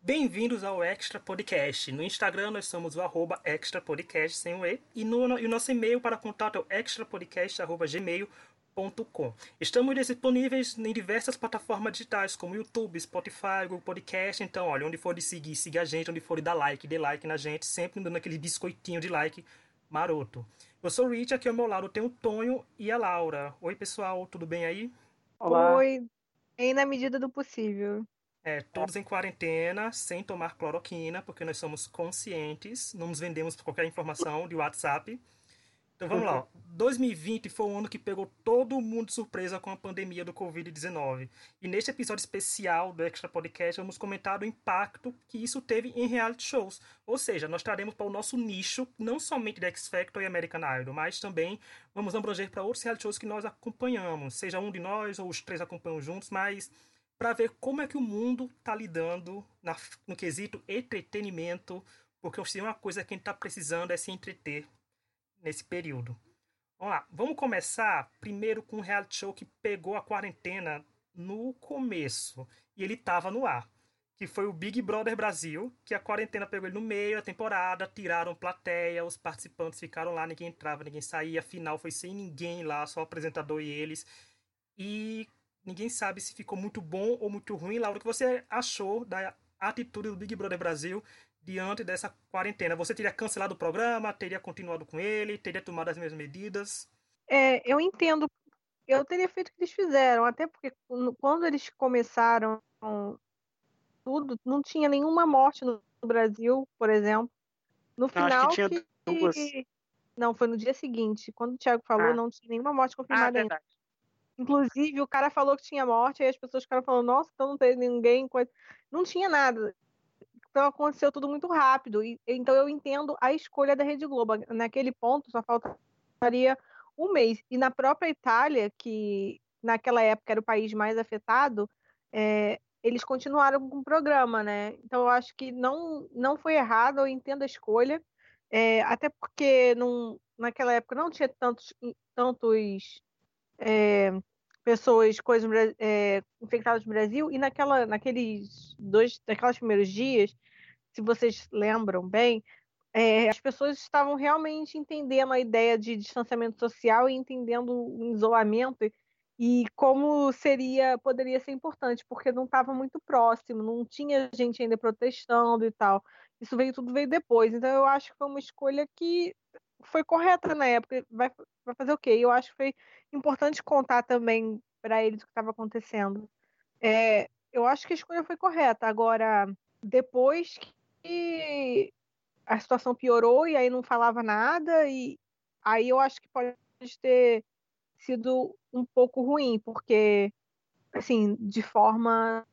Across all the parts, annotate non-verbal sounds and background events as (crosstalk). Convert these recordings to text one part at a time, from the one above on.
Bem-vindos ao Extra Podcast. No Instagram nós somos o arroba Extra Podcast sem o E. E, no, e o nosso e-mail para contato é o extrapodcast.gmail.com. Estamos disponíveis em diversas plataformas digitais, como YouTube, Spotify, Google Podcast. Então, olha, onde for de seguir, siga a gente. Onde for de dar like, dê like na gente. Sempre dando aquele biscoitinho de like maroto. Eu sou o Rich, aqui ao meu lado tem o Tonho e a Laura. Oi, pessoal, tudo bem aí? Olá. Oi, bem na medida do possível. É, todos em quarentena, sem tomar cloroquina, porque nós somos conscientes, não nos vendemos por qualquer informação de WhatsApp. Então vamos lá. 2020 foi um ano que pegou todo mundo de surpresa com a pandemia do Covid-19. E neste episódio especial do Extra Podcast, vamos comentar o impacto que isso teve em reality shows. Ou seja, nós traremos para o nosso nicho, não somente de X Factor e American Idol, mas também vamos abranger para outros reality shows que nós acompanhamos. Seja um de nós ou os três acompanham juntos, mas para ver como é que o mundo está lidando na, no quesito entretenimento, porque se uma coisa que a gente está precisando é se entreter nesse período. Vamos lá, vamos começar primeiro com um reality show que pegou a quarentena no começo e ele estava no ar, que foi o Big Brother Brasil, que a quarentena pegou ele no meio da temporada, tiraram plateia, os participantes ficaram lá, ninguém entrava, ninguém saía, a final foi sem ninguém lá, só o apresentador e eles. E Ninguém sabe se ficou muito bom ou muito ruim. Laura, o que você achou da atitude do Big Brother Brasil diante dessa quarentena? Você teria cancelado o programa? Teria continuado com ele? Teria tomado as mesmas medidas? É, eu entendo. Eu teria feito o que eles fizeram, até porque quando eles começaram tudo, não tinha nenhuma morte no Brasil, por exemplo. No final. que, que... Duas. Não, foi no dia seguinte. Quando o Thiago falou, ah. não tinha nenhuma morte confirmada ah, ainda. Inclusive, o cara falou que tinha morte, aí as pessoas ficaram falando, nossa, então não teve ninguém. Não tinha nada. Então aconteceu tudo muito rápido. E, então eu entendo a escolha da Rede Globo. Naquele ponto só faltaria um mês. E na própria Itália, que naquela época era o país mais afetado, é, eles continuaram com o programa, né? Então eu acho que não, não foi errado, eu entendo a escolha. É, até porque não, naquela época não tinha tantos, tantos é, pessoas coisas, é, infectadas no Brasil, e naquela, naqueles dois, naqueles primeiros dias, se vocês lembram bem, é, as pessoas estavam realmente entendendo a ideia de distanciamento social e entendendo o isolamento e como seria poderia ser importante, porque não estava muito próximo, não tinha gente ainda protestando e tal. Isso veio tudo veio depois. Então eu acho que foi uma escolha que foi correta na época. Vai, vai fazer o quê? Eu acho que foi importante contar também para eles o que estava acontecendo. É, eu acho que a escolha foi correta. Agora, depois que a situação piorou e aí não falava nada, e aí eu acho que pode ter sido um pouco ruim, porque, assim, de forma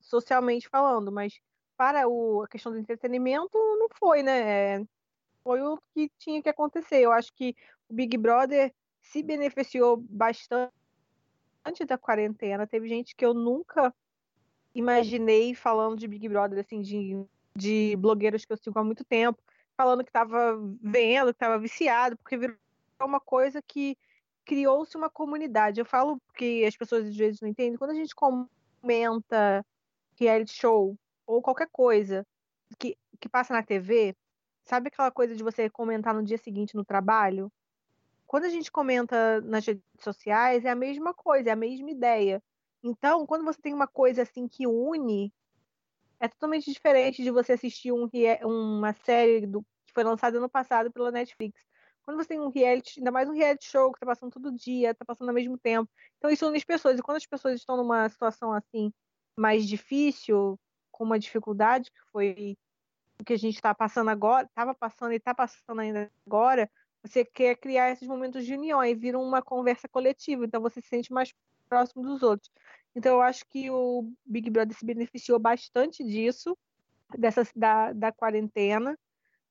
socialmente falando, mas para o, a questão do entretenimento não foi, né? Foi o que tinha que acontecer. Eu acho que o Big Brother se beneficiou bastante da quarentena. Teve gente que eu nunca imaginei falando de Big Brother, assim, de, de blogueiros que eu sigo há muito tempo, falando que estava vendo, que estava viciado, porque virou uma coisa que criou-se uma comunidade. Eu falo que as pessoas às vezes não entendem. Quando a gente comenta reality show ou qualquer coisa que, que passa na TV, Sabe aquela coisa de você comentar no dia seguinte no trabalho? Quando a gente comenta nas redes sociais, é a mesma coisa, é a mesma ideia. Então, quando você tem uma coisa assim que une, é totalmente diferente de você assistir um, uma série do, que foi lançada ano passado pela Netflix. Quando você tem um reality, ainda mais um reality show que tá passando todo dia, tá passando ao mesmo tempo. Então isso une as pessoas. E quando as pessoas estão numa situação assim mais difícil, com uma dificuldade que foi que a gente está passando agora, estava passando e está passando ainda agora, você quer criar esses momentos de união e vira uma conversa coletiva, então você se sente mais próximo dos outros. Então eu acho que o Big Brother se beneficiou bastante disso, dessa da, da quarentena,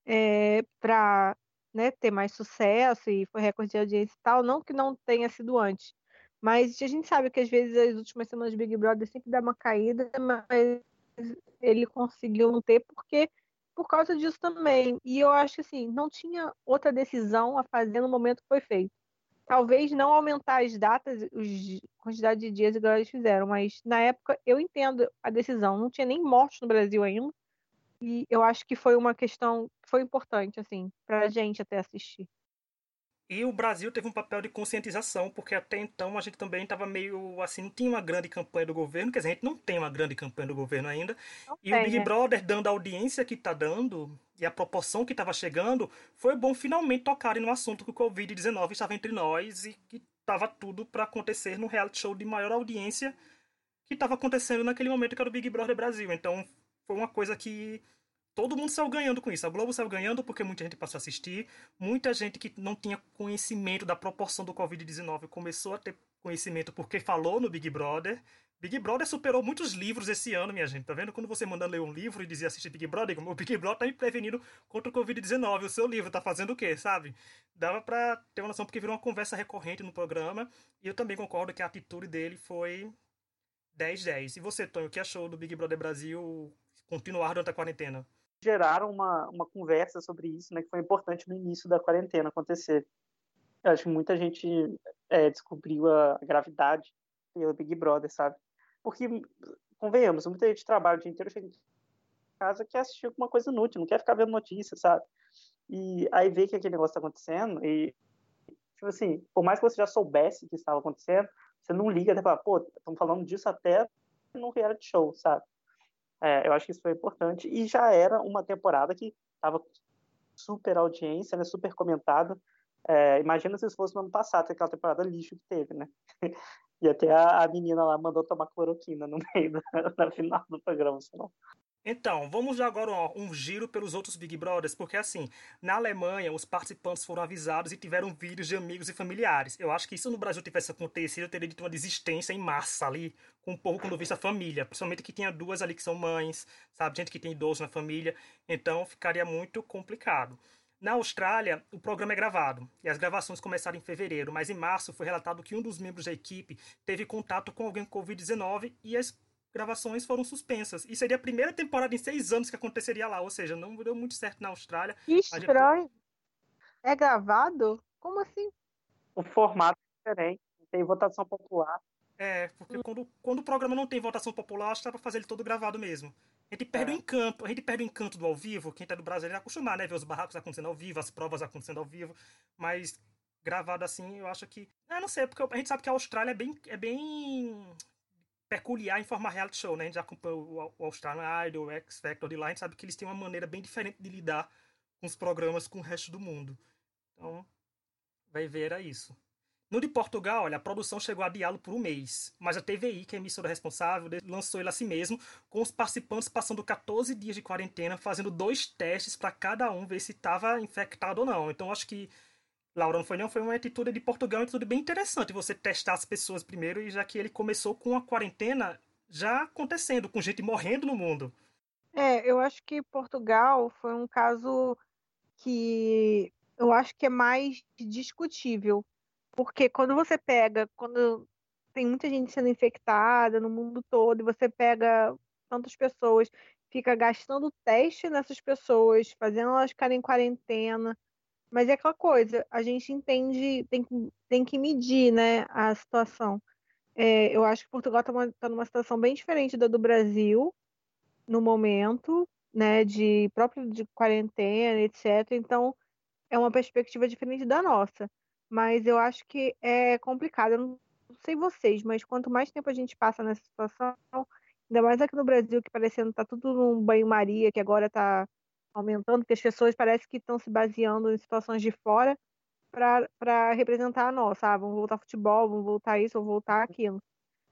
é, para né, ter mais sucesso e foi recorde de audiência e tal, não que não tenha sido antes. Mas a gente sabe que às vezes as últimas semanas de Big Brother sempre dá uma caída, mas ele conseguiu não ter porque por causa disso também. E eu acho que assim, não tinha outra decisão a fazer no momento que foi feito. talvez não aumentar as datas, a quantidade de dias igual eles fizeram, mas na época eu entendo a decisão. Não tinha nem morte no Brasil ainda. E eu acho que foi uma questão que foi importante, assim, pra gente até assistir. E o Brasil teve um papel de conscientização, porque até então a gente também estava meio assim, não tinha uma grande campanha do governo, quer dizer, a gente não tem uma grande campanha do governo ainda. Não e tem, o Big né? Brother, dando a audiência que está dando e a proporção que estava chegando, foi bom finalmente tocarem no assunto que o Covid-19 estava entre nós e que estava tudo para acontecer no reality show de maior audiência que estava acontecendo naquele momento que era o Big Brother Brasil. Então foi uma coisa que todo mundo saiu ganhando com isso. A Globo saiu ganhando porque muita gente passou a assistir. Muita gente que não tinha conhecimento da proporção do Covid-19 começou a ter conhecimento porque falou no Big Brother. Big Brother superou muitos livros esse ano, minha gente. Tá vendo? Quando você manda ler um livro e dizia assistir Big Brother, o Big Brother tá me prevenindo contra o Covid-19. O seu livro tá fazendo o quê, sabe? Dava pra ter uma noção porque virou uma conversa recorrente no programa. E eu também concordo que a atitude dele foi 10-10. E você, Tonho, o que achou do Big Brother Brasil continuar durante a quarentena? Geraram uma, uma conversa sobre isso, né, que foi importante no início da quarentena acontecer. Eu acho que muita gente é, descobriu a gravidade pelo Big Brother, sabe? Porque, convenhamos, muita gente trabalha o dia inteiro, chega em casa, quer assistir alguma coisa inútil, não quer ficar vendo notícias, sabe? E aí vê que aquele negócio está acontecendo e, tipo assim, por mais que você já soubesse que estava acontecendo, você não liga até falar, pô, estão falando disso até no reality show, sabe? É, eu acho que isso foi importante. E já era uma temporada que estava super audiência, né, super comentada. É, imagina se isso fosse no ano passado, aquela temporada lixo que teve, né? (laughs) E até a, a menina lá mandou tomar cloroquina no meio da, (laughs) da final do programa, senão. Então, vamos agora ó, um giro pelos outros Big Brothers, porque assim, na Alemanha os participantes foram avisados e tiveram vídeos de amigos e familiares. Eu acho que isso no Brasil tivesse acontecido, eu teria dito uma desistência em massa ali, com um pouco quando visse a família, principalmente que tinha duas ali que são mães, sabe, gente que tem idoso na família, então ficaria muito complicado. Na Austrália, o programa é gravado e as gravações começaram em fevereiro, mas em março foi relatado que um dos membros da equipe teve contato com alguém com Covid-19 e as gravações foram suspensas. E seria a primeira temporada em seis anos que aconteceria lá, ou seja, não deu muito certo na Austrália. Que estranho. Gente... É gravado? Como assim? O formato é diferente, tem votação popular. É, porque quando, quando o programa não tem votação popular, acho que dá pra fazer ele todo gravado mesmo. A gente perde é. o encanto, a gente perde o encanto do ao vivo, quem tá do Brasil é acostumado, né? Ver os barracos acontecendo ao vivo, as provas acontecendo ao vivo, mas gravado assim, eu acho que. Eu não sei, porque a gente sabe que a Austrália é bem, é bem peculiar em forma reality show, né? A gente já acompanhou o Australian Idol, o X Factor de lá, a gente sabe que eles têm uma maneira bem diferente de lidar com os programas com o resto do mundo. Então, vai ver era isso. No de Portugal, olha, a produção chegou a adiá-lo por um mês, mas a TVI, que é a emissora responsável, lançou ele a si mesmo, com os participantes passando 14 dias de quarentena, fazendo dois testes para cada um ver se estava infectado ou não. Então, acho que Laura, não foi não, foi uma atitude de Portugal, uma atitude bem interessante você testar as pessoas primeiro, e já que ele começou com a quarentena já acontecendo, com gente morrendo no mundo. É, eu acho que Portugal foi um caso que eu acho que é mais discutível, porque quando você pega, quando tem muita gente sendo infectada no mundo todo, e você pega tantas pessoas, fica gastando teste nessas pessoas, fazendo elas ficarem em quarentena, mas é aquela coisa, a gente entende, tem que, tem que medir né, a situação. É, eu acho que Portugal está tá numa situação bem diferente da do Brasil no momento, né, de próprio de quarentena, etc. Então, é uma perspectiva diferente da nossa. Mas eu acho que é complicado. Eu não sei vocês, mas quanto mais tempo a gente passa nessa situação, ainda mais aqui no Brasil, que parecendo tá tudo num banho-maria, que agora está aumentando, porque as pessoas parecem que estão se baseando em situações de fora para representar a nossa. Ah, vamos voltar futebol, vamos voltar isso, vamos voltar aquilo.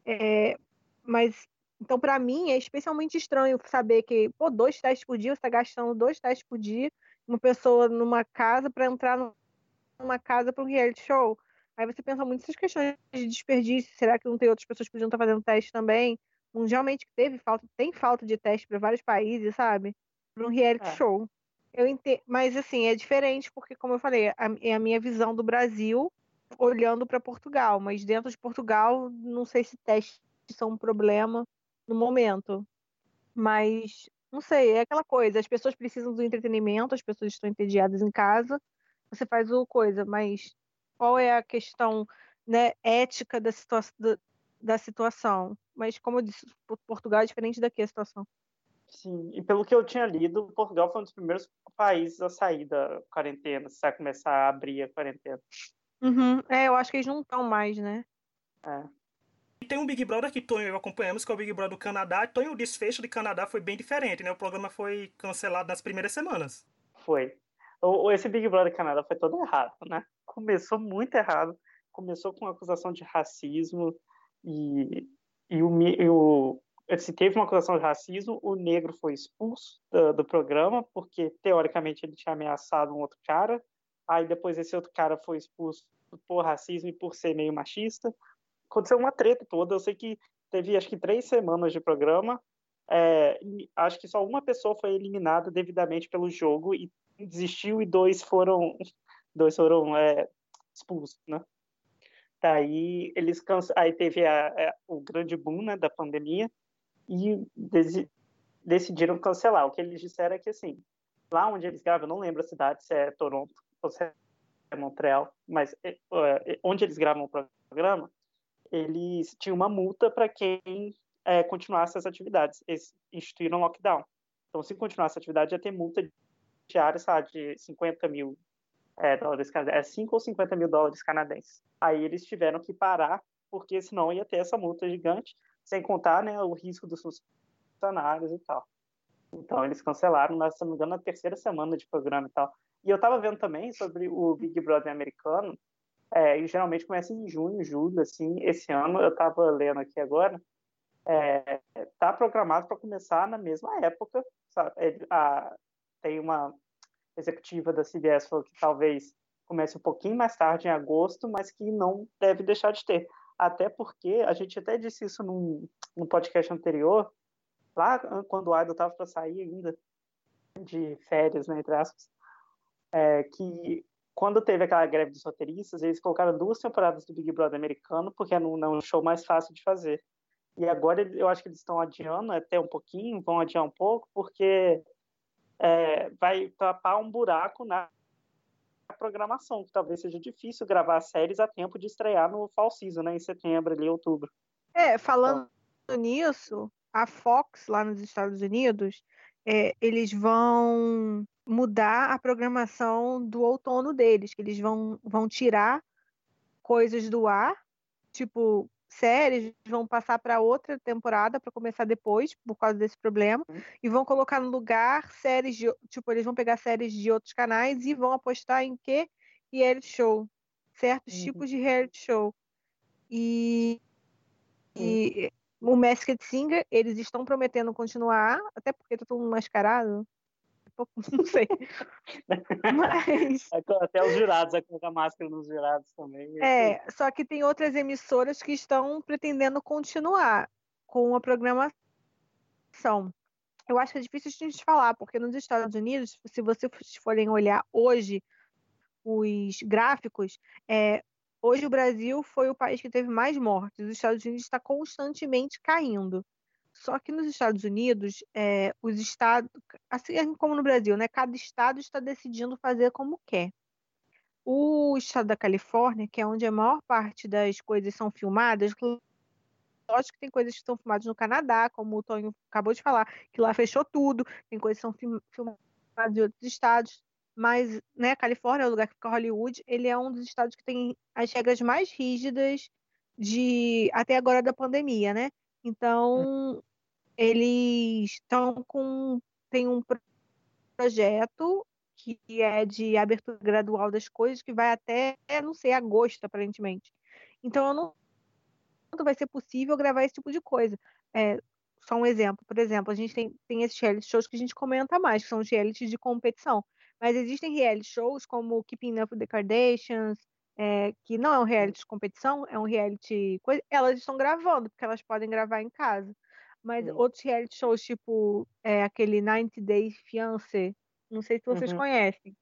É, mas, então, para mim, é especialmente estranho saber que, pô, dois testes por dia, você está gastando dois testes por dia, uma pessoa numa casa para entrar numa casa para um reality show. Aí você pensa muito nessas questões de desperdício. Será que não tem outras pessoas que podiam estar fazendo teste também? Mundialmente teve falta, tem falta de teste para vários países, sabe? Para um reality é. show. Eu entendo, mas assim, é diferente porque, como eu falei, a, é a minha visão do Brasil olhando para Portugal, mas dentro de Portugal, não sei se testes são um problema no momento. Mas, não sei, é aquela coisa, as pessoas precisam do entretenimento, as pessoas estão entediadas em casa, você faz o coisa, mas qual é a questão né, ética da, situa da, da situação. Mas, como eu disse, Portugal é diferente daqui a situação. Sim, e pelo que eu tinha lido, Portugal foi um dos primeiros países a sair da quarentena, vai começar a abrir a quarentena. Uhum. É, eu acho que eles não estão mais, né? É. E tem um Big Brother que Tonho e eu acompanhamos, que é o Big Brother do Canadá. Tonho, o desfecho de Canadá foi bem diferente, né? O programa foi cancelado nas primeiras semanas. Foi. O, esse Big Brother Canadá foi todo errado, né? Começou muito errado. Começou com acusação de racismo e, e, o, e o, se teve uma acusação de racismo, o negro foi expulso do, do, programa, porque teoricamente ele tinha ameaçado um outro cara. Aí depois esse outro cara foi expulso por racismo e por ser meio machista. Aconteceu uma treta toda. Eu sei que teve acho que três semanas de programa. É, acho que só uma pessoa foi eliminada devidamente pelo jogo e desistiu e dois foram (laughs) dois foram é, expulsos, né? Daí eles cansa... aí teve a, a, é, o grande boom né, da pandemia e decidiram cancelar. O que eles disseram é que, assim, lá onde eles gravam, eu não lembro a cidade, se é Toronto ou se é Montreal, mas é, onde eles gravam o programa, eles tinham uma multa para quem é, continuasse as atividades. Eles instituíram lockdown. Então, se continuasse a atividade, ia ter multa diária, sabe, de 50 mil é, dólares canadenses, é 5 ou 50 mil dólares canadenses. Aí eles tiveram que parar, porque senão ia ter essa multa gigante sem contar né, o risco dos funcionários e tal. Então eles cancelaram, se não me engano, na terceira semana de programa e tal. E eu estava vendo também sobre o Big Brother americano, é, e geralmente começa em junho, julho, assim. Esse ano, eu estava lendo aqui agora, é, tá programado para começar na mesma época. É, a, tem uma executiva da CBS falou que talvez comece um pouquinho mais tarde, em agosto, mas que não deve deixar de ter até porque a gente até disse isso num, num podcast anterior, lá quando o Idol estava para sair ainda de férias, né, entre aspas, é, que quando teve aquela greve dos roteiristas, eles colocaram duas temporadas do Big Brother americano, porque é um, um show mais fácil de fazer. E agora eu acho que eles estão adiando até um pouquinho, vão adiar um pouco, porque é, vai tapar um buraco na programação, que talvez seja difícil gravar séries a tempo de estrear no fall season, né, em setembro, ali, outubro. É, falando então... nisso, a Fox, lá nos Estados Unidos, é, eles vão mudar a programação do outono deles, que eles vão, vão tirar coisas do ar, tipo séries vão passar para outra temporada para começar depois por causa desse problema uhum. e vão colocar no lugar séries de tipo eles vão pegar séries de outros canais e vão apostar em que reality show certos uhum. tipos de reality show e, e o Masked Singer eles estão prometendo continuar até porque tá todo mundo mascarado (laughs) não sei. Mas... Até os jurados, vai colocar máscara nos jurados também. É, só que tem outras emissoras que estão pretendendo continuar com a programação. Eu acho que é difícil a gente falar, porque nos Estados Unidos, se vocês forem olhar hoje os gráficos, é, hoje o Brasil foi o país que teve mais mortes. Os Estados Unidos está constantemente caindo. Só que nos Estados Unidos, é, os estados, assim como no Brasil, né, cada estado está decidindo fazer como quer. O estado da Califórnia, que é onde a maior parte das coisas são filmadas, lógico que tem coisas que são filmadas no Canadá, como o Tonho acabou de falar, que lá fechou tudo, tem coisas que são filmadas em outros estados, mas né, Califórnia é o lugar que fica Hollywood, ele é um dos estados que tem as regras mais rígidas de até agora da pandemia, né? Então, eles estão com. Tem um projeto que é de abertura gradual das coisas, que vai até, não sei, agosto, aparentemente. Então, eu não vai ser possível gravar esse tipo de coisa. É, só um exemplo, por exemplo, a gente tem, tem esses reality shows que a gente comenta mais, que são os realities de competição. Mas existem reality shows como Keeping Up with the Kardashians, é, que não é um reality de competição, é um reality. Elas estão gravando, porque elas podem gravar em casa. Mas Sim. outros reality shows, tipo é, aquele 90 Days Fiancé, não sei se vocês uhum. conhecem.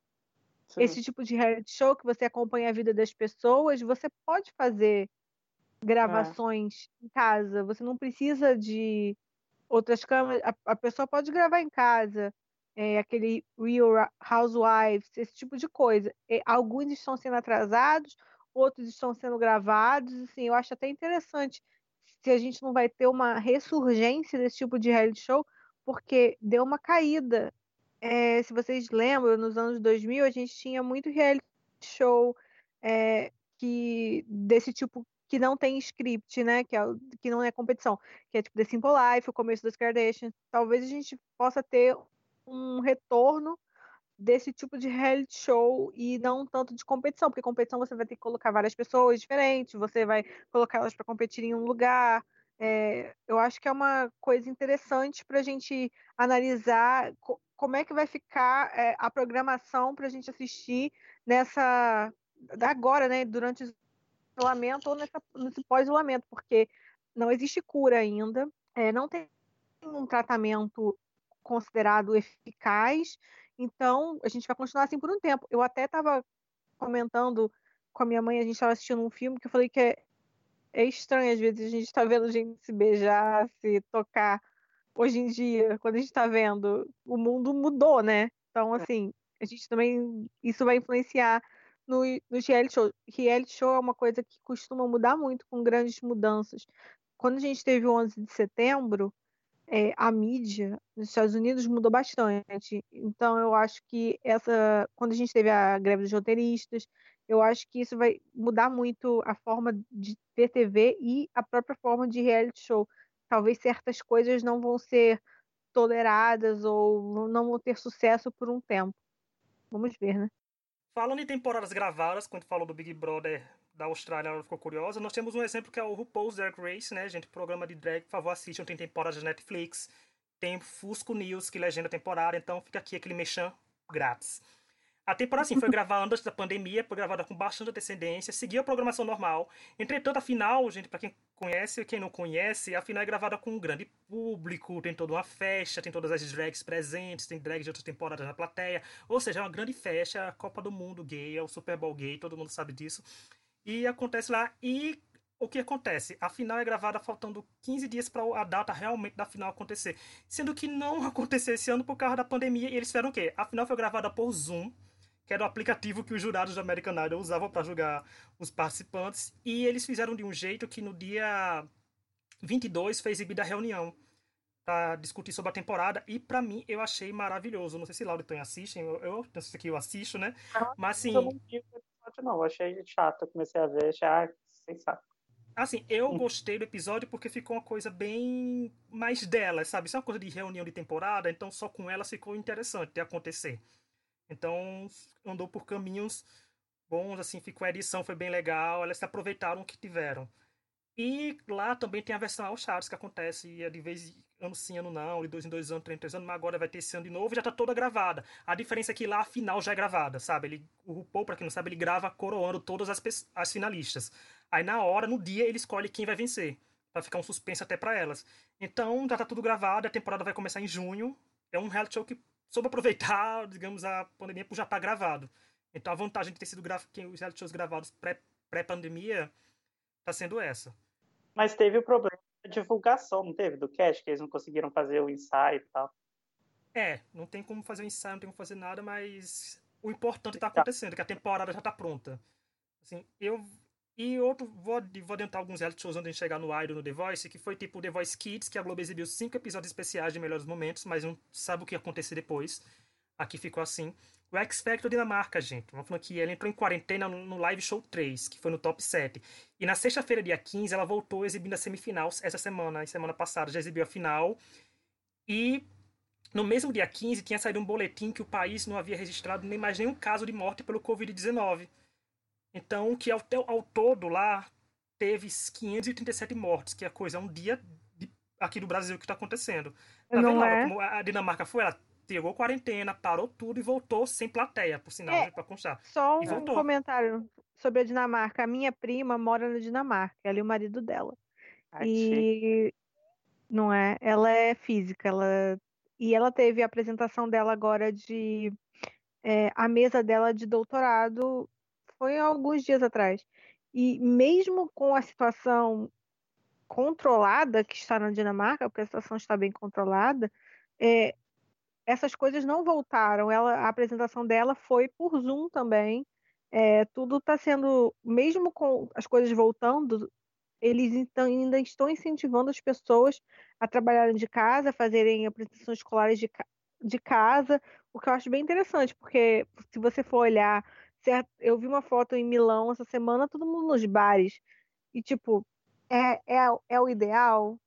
Sim. Esse tipo de reality show que você acompanha a vida das pessoas, você pode fazer é. gravações é. em casa. Você não precisa de outras câmeras. A, a pessoa pode gravar em casa é, aquele Real Housewives, esse tipo de coisa. E alguns estão sendo atrasados, outros estão sendo gravados. Assim, eu acho até interessante se a gente não vai ter uma ressurgência desse tipo de reality show, porque deu uma caída. É, se vocês lembram, nos anos 2000 a gente tinha muito reality show é, que desse tipo que não tem script, né? Que, é, que não é competição, que é tipo The Simple Life, o começo das Kardashians. Talvez a gente possa ter um retorno desse tipo de reality show e não tanto de competição, porque competição você vai ter que colocar várias pessoas diferentes, você vai colocar elas para competir em um lugar. É, eu acho que é uma coisa interessante para a gente analisar co como é que vai ficar é, a programação para a gente assistir nessa agora, né, durante o isolamento ou nessa, nesse pós-isolamento, porque não existe cura ainda, é, não tem um tratamento considerado eficaz então, a gente vai continuar assim por um tempo. Eu até estava comentando com a minha mãe, a gente estava assistindo um filme que eu falei que é, é estranho, às vezes, a gente está vendo gente se beijar, se tocar. Hoje em dia, quando a gente está vendo, o mundo mudou, né? Então, é. assim, a gente também. Isso vai influenciar no, no reality show. Reality show é uma coisa que costuma mudar muito com grandes mudanças. Quando a gente teve o 11 de setembro, é, a mídia nos Estados Unidos mudou bastante. Então, eu acho que essa, quando a gente teve a greve dos roteiristas, eu acho que isso vai mudar muito a forma de ter TV e a própria forma de reality show. Talvez certas coisas não vão ser toleradas ou não vão ter sucesso por um tempo. Vamos ver, né? Falando em temporadas gravadas, quando falou do Big Brother da Austrália, ela ficou curiosa. Nós temos um exemplo que é o RuPaul's Drag Race, né, gente? Programa de drag, por favor, assistam. Tem temporada de Netflix. Tem Fusco News, que legenda a temporada. Então fica aqui aquele mexão grátis. A temporada, assim, foi (laughs) gravada antes da pandemia, foi gravada com bastante antecedência, seguiu a programação normal. Entretanto, a final, gente, para quem conhece e quem não conhece, a final é gravada com um grande público, tem toda uma festa, tem todas as drags presentes, tem drags de outras temporadas na plateia. Ou seja, é uma grande festa, a Copa do Mundo gay, é o Super Bowl gay, todo mundo sabe disso. E acontece lá. E o que acontece? A final é gravada faltando 15 dias para a data realmente da final acontecer. Sendo que não (laughs) aconteceu esse ano por causa da pandemia. E eles fizeram o quê? A final foi gravada por Zoom, que era o aplicativo que os jurados do American Idol usavam para julgar os participantes. E eles fizeram de um jeito que no dia 22 foi exibida a reunião para discutir sobre a temporada e para mim eu achei maravilhoso. Não sei se Laura e Tony assistem, eu, eu não sei se eu assisto, né? Mas assim, episódio, não. Achei chato. Eu comecei a ver, achei, ah, sem saco. Assim, eu hum. gostei do episódio porque ficou uma coisa bem mais dela, sabe? Isso é uma coisa de reunião de temporada, então só com ela ficou interessante de acontecer. Então, andou por caminhos bons, assim, ficou a edição, foi bem legal, elas se aproveitaram o que tiveram. E lá também tem a versão All Stars que acontece de vez ano sim, ano não, de dois em dois anos, três em três anos, mas agora vai ter esse ano de novo já tá toda gravada. A diferença é que lá a final já é gravada, sabe? Ele, o RuPaul, pra quem não sabe, ele grava coroando todas as, as finalistas. Aí na hora, no dia, ele escolhe quem vai vencer. Pra ficar um suspense até para elas. Então já tá tudo gravado, a temporada vai começar em junho. É um reality show que soube aproveitar, (laughs) digamos, a pandemia por já estar tá gravado. Então a vantagem de ter sido os reality shows gravados pré-pandemia pré tá sendo essa. Mas teve o problema divulgação, não teve? Do cast, que eles não conseguiram fazer o ensaio e tal. É, não tem como fazer o ensaio, não tem como fazer nada, mas o importante está acontecendo, que a temporada já está pronta. Assim, eu. E outro, vou, vou adiantar alguns reality shows antes de chegar no Idol no The Voice, que foi tipo The Voice Kids, que a Globo exibiu cinco episódios especiais de melhores momentos, mas não sabe o que ia acontecer depois. Aqui ficou assim. O X Factor Dinamarca, gente. Vamos falando que ela entrou em quarentena no Live Show 3, que foi no top 7. E na sexta-feira, dia 15, ela voltou exibindo a semifinal essa semana. E semana passada já exibiu a final. E no mesmo dia 15 tinha saído um boletim que o país não havia registrado nem mais nenhum caso de morte pelo Covid-19. Então, que ao, ao, todo lá teve 537 mortes, que é coisa, é um dia de, aqui do Brasil que está acontecendo. Tá não vendo é? como a Dinamarca foi? Ela pegou quarentena, parou tudo e voltou sem plateia, por sinal, é, para constar. Só um comentário sobre a Dinamarca. A minha prima mora na Dinamarca, ela e o marido dela. Ai, e não é, ela é física, ela e ela teve a apresentação dela agora de é, a mesa dela de doutorado foi alguns dias atrás. E mesmo com a situação controlada que está na Dinamarca, porque a situação está bem controlada, é, essas coisas não voltaram. Ela, a apresentação dela foi por Zoom também. é, tudo está sendo, mesmo com as coisas voltando, eles então, ainda estão incentivando as pessoas a trabalharem de casa, fazerem apresentações escolares de, de casa, o que eu acho bem interessante, porque se você for olhar, certo, eu vi uma foto em Milão essa semana, todo mundo nos bares, e tipo, é, é, é o ideal?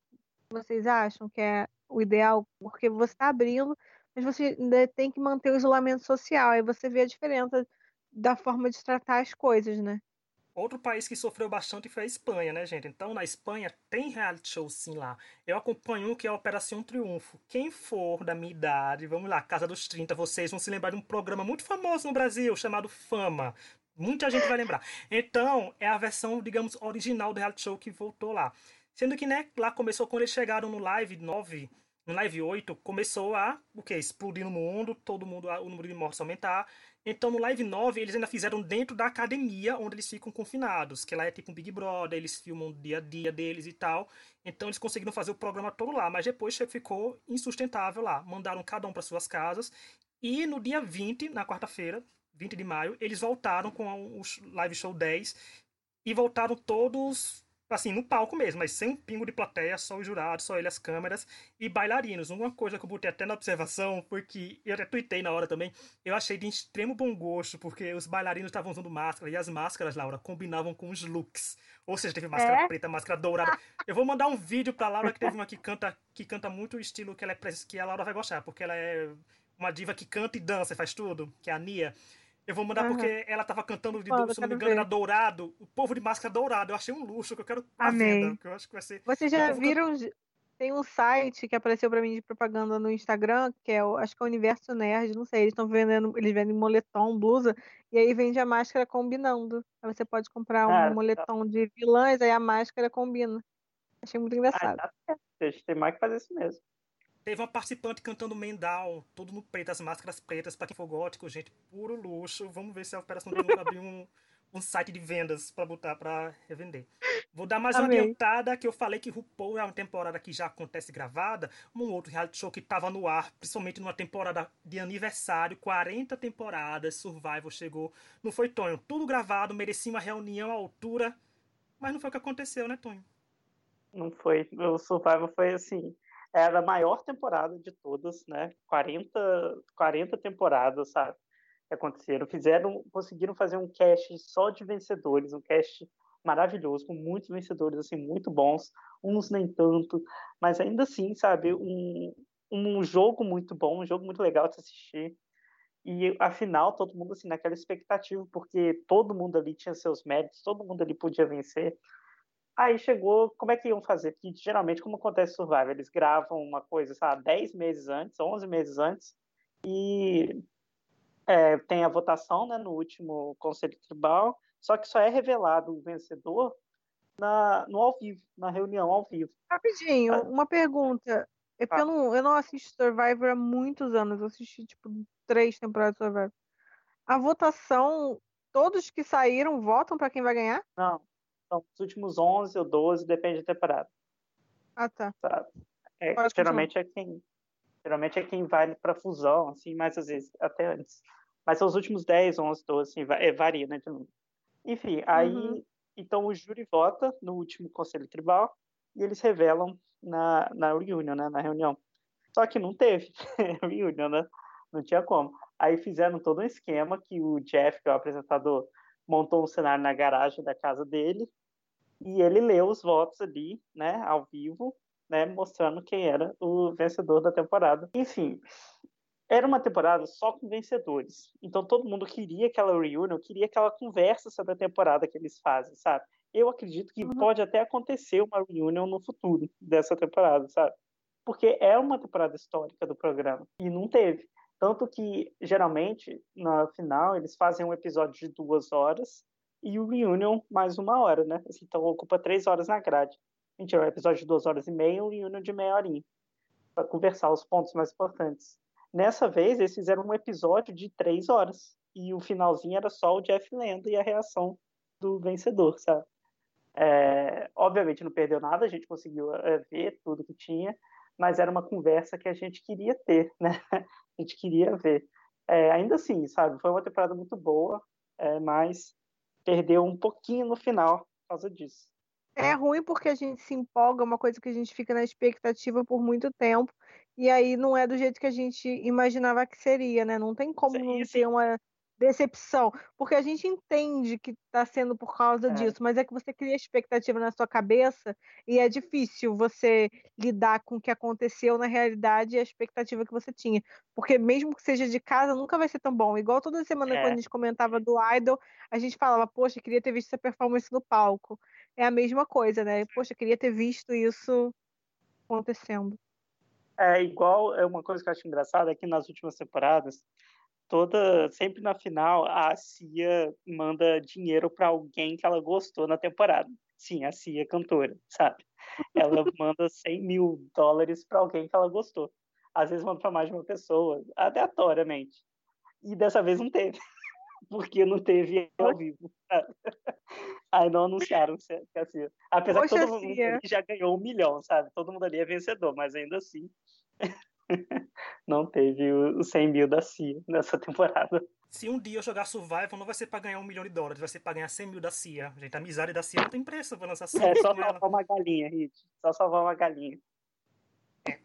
Vocês acham que é o ideal? Porque você está abrindo, mas você ainda tem que manter o isolamento social, aí você vê a diferença da forma de tratar as coisas, né? Outro país que sofreu bastante foi a Espanha, né, gente? Então, na Espanha tem reality show sim lá. Eu acompanho um que é a Operação Triunfo. Quem for da minha idade, vamos lá, Casa dos 30, vocês vão se lembrar de um programa muito famoso no Brasil chamado Fama. Muita gente vai lembrar. Então, é a versão, digamos, original do reality show que voltou lá. Sendo que, né, lá começou quando eles chegaram no Live 9, no Live 8, começou a, o quê? Explodir no mundo, todo mundo, o número de mortes aumentar. Então no Live 9 eles ainda fizeram dentro da academia onde eles ficam confinados, que lá é tipo um Big Brother, eles filmam o dia a dia deles e tal. Então eles conseguiram fazer o programa todo lá, mas depois ficou insustentável lá. Mandaram cada um para suas casas e no dia 20, na quarta-feira, 20 de maio, eles voltaram com o Live Show 10 e voltaram todos assim, no palco mesmo, mas sem um pingo de plateia, só os jurados, só ele, as câmeras e bailarinos. Uma coisa que eu botei até na observação foi que, eu até tuitei na hora também, eu achei de extremo bom gosto, porque os bailarinos estavam usando máscara e as máscaras, Laura, combinavam com os looks. Ou seja, teve máscara é? preta, máscara dourada. Eu vou mandar um vídeo pra Laura que teve uma que canta, que canta muito o estilo que ela é que a Laura vai gostar, porque ela é uma diva que canta e dança e faz tudo, que é a Nia. Eu vou mandar uhum. porque ela tava cantando de Mano, se não me engano, ver. era dourado. O povo de máscara dourado. Eu achei um luxo que eu quero a venda. Que eu acho que vai ser. Vocês já viram? Tem um site que apareceu para mim de propaganda no Instagram, que é o, acho que é o Universo Nerd, não sei, eles estão vendendo, eles vendem moletom, blusa, e aí vende a máscara combinando. Aí você pode comprar um ah, tá. moletom tá. de vilãs, aí a máscara combina. Achei muito engraçado. Ah, tá Tem mais que fazer isso mesmo. Teve uma participante cantando Mendal, todo no preto, as máscaras pretas, pra quem for gótico, gente, puro luxo. Vamos ver se a Operação Denúncia abrir um, um site de vendas para botar para revender. Vou dar mais Amei. uma adiantada que eu falei que RuPaul é uma temporada que já acontece gravada, um outro reality show que estava no ar, principalmente numa temporada de aniversário, 40 temporadas, Survival chegou. Não foi, Tonho? Tudo gravado, merecia uma reunião à altura, mas não foi o que aconteceu, né, Tonho? Não foi. O Survival foi assim era a maior temporada de todas, né? 40, 40 temporadas, sabe? Que aconteceram. Fizeram, conseguiram fazer um cast só de vencedores, um cast maravilhoso, com muitos vencedores, assim, muito bons, uns nem tanto, mas ainda assim, sabe? Um, um jogo muito bom, um jogo muito legal de assistir. E afinal, todo mundo assim naquela expectativa, porque todo mundo ali tinha seus méritos, todo mundo ali podia vencer. Aí chegou, como é que iam fazer? Porque geralmente, como acontece no Survivor, eles gravam uma coisa, sabe, 10 meses antes, 11 meses antes, e é, tem a votação né, no último Conselho Tribal, só que só é revelado o vencedor na, no ao vivo, na reunião ao vivo. Rapidinho, ah. uma pergunta. É ah. eu, não, eu não assisto Survivor há muitos anos, eu assisti tipo três temporadas de Survivor. A votação, todos que saíram votam para quem vai ganhar? Não, são os últimos 11 ou 12, depende da temporada. Ah, tá. Sabe? É, geralmente é quem geralmente é quem vai para fusão, assim, mas às vezes até antes. Mas são os últimos 10, 11, 12, assim, é, varia, né? Enfim, aí uhum. então o júri vota no último conselho tribal e eles revelam na, na reunião, né? Na reunião. Só que não teve (laughs) reunião, né? Não tinha como. Aí fizeram todo um esquema que o Jeff, que é o apresentador, montou um cenário na garagem da casa dele e ele leu os votos ali, né, ao vivo, né, mostrando quem era o vencedor da temporada. Enfim, era uma temporada só com vencedores. Então todo mundo queria aquela reunião, queria aquela conversa sobre a temporada que eles fazem, sabe? Eu acredito que uhum. pode até acontecer uma reunião no futuro dessa temporada, sabe? Porque é uma temporada histórica do programa e não teve. Tanto que, geralmente, na final, eles fazem um episódio de duas horas e o Reunion mais uma hora, né? Assim, então ocupa três horas na grade. A gente um episódio de duas horas e meia e um Reunion de meia horinha para conversar os pontos mais importantes. Nessa vez, eles fizeram um episódio de três horas e o finalzinho era só o Jeff lendo e a reação do vencedor, sabe? É, obviamente não perdeu nada, a gente conseguiu é, ver tudo que tinha, mas era uma conversa que a gente queria ter, né? (laughs) A gente queria ver. É, ainda assim, sabe? Foi uma temporada muito boa, é, mas perdeu um pouquinho no final por causa disso. É ruim porque a gente se empolga, é uma coisa que a gente fica na expectativa por muito tempo, e aí não é do jeito que a gente imaginava que seria, né? Não tem como não ter uma decepção, porque a gente entende que está sendo por causa é. disso, mas é que você cria expectativa na sua cabeça e é difícil você lidar com o que aconteceu na realidade e a expectativa que você tinha, porque mesmo que seja de casa, nunca vai ser tão bom. Igual toda semana é. quando a gente comentava do Idol, a gente falava, poxa, queria ter visto essa performance no palco. É a mesma coisa, né? Poxa, queria ter visto isso acontecendo. É igual, é uma coisa que eu acho engraçada é que nas últimas temporadas toda sempre na final a Cia manda dinheiro para alguém que ela gostou na temporada. Sim, a Cia é cantora, sabe? Ela (laughs) manda 100 mil dólares para alguém que ela gostou. Às vezes manda para mais de uma pessoa, aleatoriamente. E dessa vez não teve, (laughs) porque não teve ao vivo. (laughs) Aí não anunciaram que a Cia. Apesar Poxa, que todo mundo já ganhou um milhão, sabe? Todo mundo ali é vencedor, mas ainda assim (laughs) não teve os 100 mil da CIA nessa temporada. Se um dia eu jogar Survival, não vai ser pra ganhar um milhão de dólares, vai ser pra ganhar 100 mil da CIA. Gente, a amizade da CIA não tem preço pra lançar CIA. É só salvar ela. uma galinha, Hit. Só salvar uma galinha. É.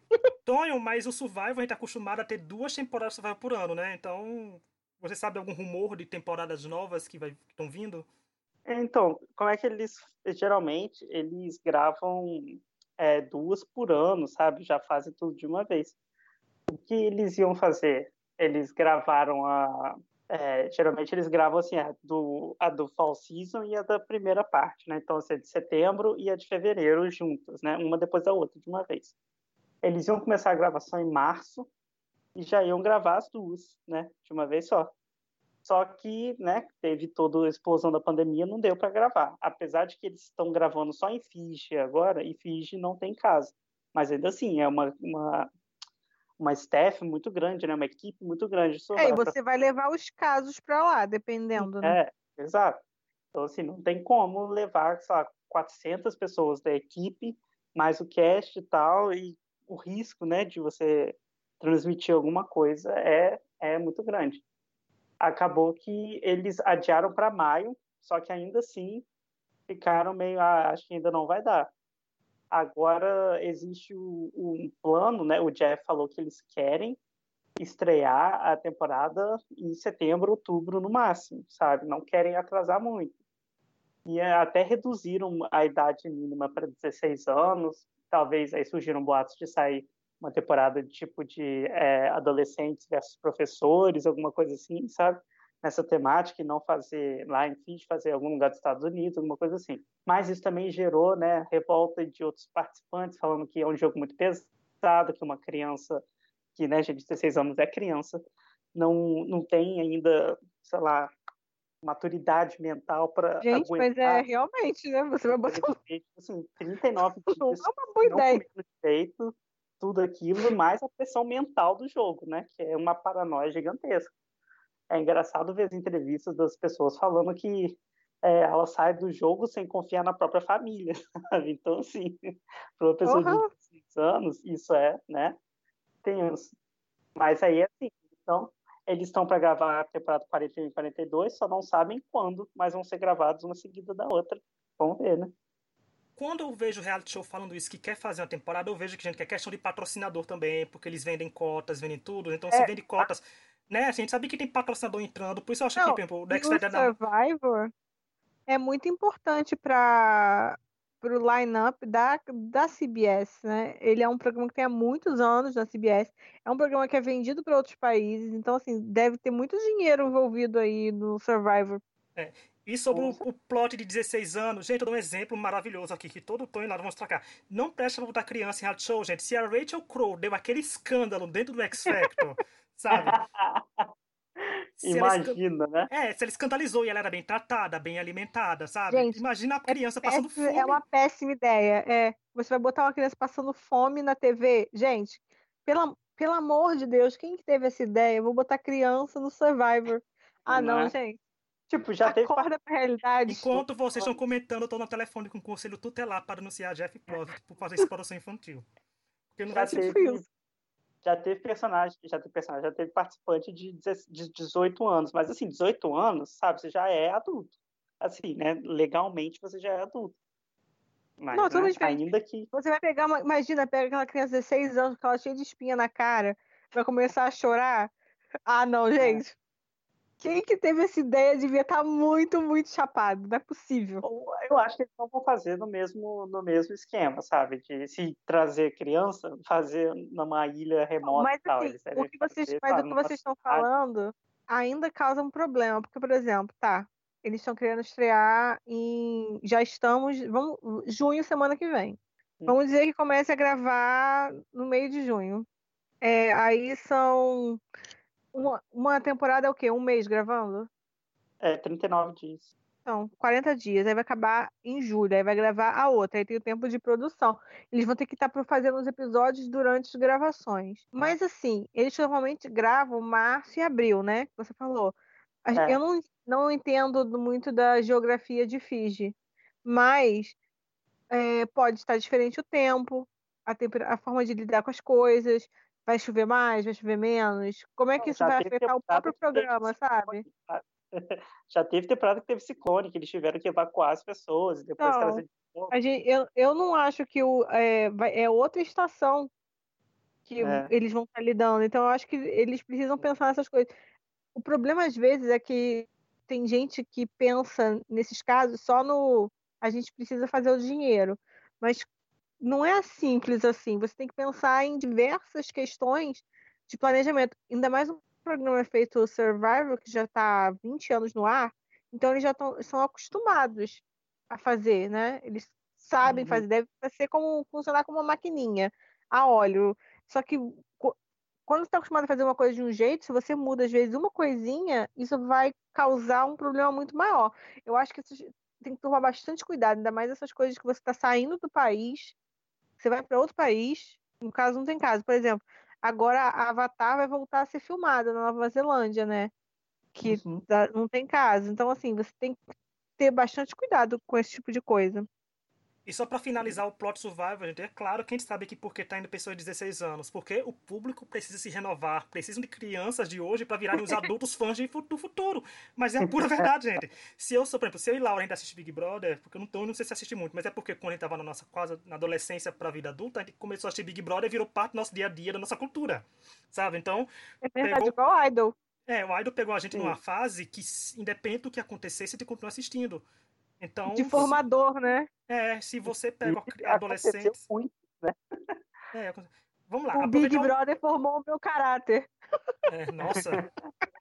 Tonho, mas o Survival a gente tá acostumado a ter duas temporadas de Survival por ano, né? Então, você sabe algum rumor de temporadas novas que estão vindo? Então, como é que eles geralmente eles gravam é, duas por ano, sabe? Já fazem tudo de uma vez o que eles iam fazer? Eles gravaram a. É, geralmente eles gravam assim, a do, a do Fall Season e a da primeira parte, né? Então, assim, a de setembro e a de fevereiro juntas, né? Uma depois da outra, de uma vez. Eles iam começar a gravação em março e já iam gravar as duas, né? De uma vez só. Só que, né, teve toda a explosão da pandemia, não deu para gravar. Apesar de que eles estão gravando só em Fiji agora, e Fiji não tem casa. Mas ainda assim, é uma, uma uma staff muito grande, né? Uma equipe muito grande. É, e você vai levar os casos para lá, dependendo, né? É, exato. Então, assim, não tem como levar, sei lá, 400 pessoas da equipe, mais o cast e tal, e o risco, né, de você transmitir alguma coisa é, é muito grande. Acabou que eles adiaram para maio, só que ainda assim ficaram meio, ah, acho que ainda não vai dar. Agora existe um plano, né? O Jeff falou que eles querem estrear a temporada em setembro, outubro no máximo, sabe? Não querem atrasar muito. E é, até reduziram a idade mínima para 16 anos. Talvez aí surgiram boatos de sair uma temporada de tipo de é, adolescentes versus professores, alguma coisa assim, sabe? Nessa temática e não fazer lá em Fiji, fazer em algum lugar dos Estados Unidos, alguma coisa assim. Mas isso também gerou né, revolta de outros participantes, falando que é um jogo muito pesado, que uma criança, que né, gente de 16 anos é criança, não, não tem ainda, sei lá, maturidade mental para Gente, aguentar. mas é realmente, né? Você vai botar assim, 39 dias. (laughs) Não é uma boa ideia. Direito, tudo aquilo, mais a pressão mental do jogo, né? Que é uma paranoia gigantesca é engraçado ver as entrevistas das pessoas falando que é, ela sai do jogo sem confiar na própria família, (laughs) sabe? Então, assim, (laughs) para uma pessoa uhum. de 16 anos, isso é, né, tenso. Mas aí, assim, então, eles estão para gravar a temporada 41 e 42, só não sabem quando, mas vão ser gravados uma seguida da outra. Vamos ver, né? Quando eu vejo reality show falando isso, que quer fazer uma temporada, eu vejo que, gente, que é questão de patrocinador também, porque eles vendem cotas, vendem tudo. Então, é, se vende cotas, né? A gente sabe que tem patrocinador entrando, por isso eu acho Não, que exemplo, o Dexter o Survivor é muito importante para o line-up da, da CBS, né? Ele é um programa que tem há muitos anos na CBS, é um programa que é vendido para outros países, então, assim, deve ter muito dinheiro envolvido aí no Survivor. É. E sobre o, o, plot de 16 anos, gente, eu dou um exemplo maravilhoso aqui, que todo Tony lá mostrar cá. Não presta pra botar criança em reality show, gente. Se a Rachel Crow deu aquele escândalo dentro do X Factor (laughs) sabe? (laughs) Imagina, né? É, se ela escandalizou e ela era bem tratada, bem alimentada, sabe? Gente, Imagina a é criança é passando péssima, fome. É uma péssima ideia. É, você vai botar uma criança passando fome na TV. Gente, pela, pelo amor de Deus, quem que teve essa ideia? Eu vou botar criança no Survivor. Ah, não, não é? gente. Tipo, já Acorda pra realidade. Enquanto vocês estão comentando, eu tô no telefone com o conselho tutelar para anunciar Jeff Closet por fazer exploração infantil. Porque não já vai ser teve, já teve personagem, já teve personagem, já teve participante de, de 18 anos, mas assim, 18 anos, sabe, você já é adulto. Assim, né? Legalmente você já é adulto. Mas, não, tudo né? ainda que. Você vai pegar uma. Imagina, pega aquela criança de 16 anos com ela cheia de espinha na cara, vai começar a chorar. Ah, não, é. gente. Quem que teve essa ideia devia estar tá muito, muito chapado. Não é possível. Eu acho que eles não vão fazer no mesmo, no mesmo esquema, sabe? De se trazer criança, fazer numa ilha remota mas, e tal. Assim, o que vocês, mas o que vocês estão falando ainda causa um problema. Porque, por exemplo, tá, eles estão querendo estrear em. Já estamos. Vamos, junho, semana que vem. Hum. Vamos dizer que comece a gravar no meio de junho. É, aí são uma, uma temporada é o quê? Um mês gravando? É, 39 dias. Então, 40 dias. Aí vai acabar em julho. Aí vai gravar a outra. Aí tem o tempo de produção. Eles vão ter que estar fazendo os episódios durante as gravações. Mas, assim, eles normalmente gravam março e abril, né? Que você falou. É. Eu não, não entendo muito da geografia de Fiji. Mas é, pode estar diferente o tempo, a, a forma de lidar com as coisas. Vai chover mais, vai chover menos? Como é que isso vai afetar o próprio programa, sabe? (laughs) Já teve temporada que teve ciclone, que eles tiveram que evacuar as pessoas e depois não, trazer de. Gente, eu, eu não acho que o, é, vai, é outra estação que é. eles vão estar lidando. Então, eu acho que eles precisam pensar nessas coisas. O problema, às vezes, é que tem gente que pensa, nesses casos, só no a gente precisa fazer o dinheiro. Mas não é simples assim. Você tem que pensar em diversas questões de planejamento. Ainda mais um programa feito Survivor, que já está há 20 anos no ar, então eles já tão, são acostumados a fazer, né? Eles sabem uhum. fazer, deve ser como funcionar como uma maquininha a óleo. Só que quando você está acostumado a fazer uma coisa de um jeito, se você muda às vezes uma coisinha, isso vai causar um problema muito maior. Eu acho que tem que tomar bastante cuidado, ainda mais essas coisas que você está saindo do país você vai para outro país, no caso não tem caso. Por exemplo, agora a Avatar vai voltar a ser filmada na Nova Zelândia, né? Que uhum. não tem caso. Então, assim, você tem que ter bastante cuidado com esse tipo de coisa. E só para finalizar o plot survival, gente, é claro que a gente sabe que porque tá indo pessoas de 16 anos, porque o público precisa se renovar, precisam de crianças de hoje para virarem os (laughs) adultos fãs do futuro. Mas é a pura verdade, gente. Se eu sou, por exemplo, se eu e Laura ainda assiste Big Brother, porque eu não, tô, eu não sei se assiste muito, mas é porque quando a gente tava na nossa quase na adolescência pra vida adulta, a gente começou a assistir Big Brother e virou parte do nosso dia a dia, da nossa cultura. Sabe? Então. É verdade, pegou... igual Idol. É, o Idol pegou a gente Sim. numa fase que, independente do que acontecesse, a gente continua assistindo. Então, de formador, né? É, se você pega adolescentes. Muito, né? É, vamos lá. O Big Brother formou o meu caráter. É, nossa. (laughs)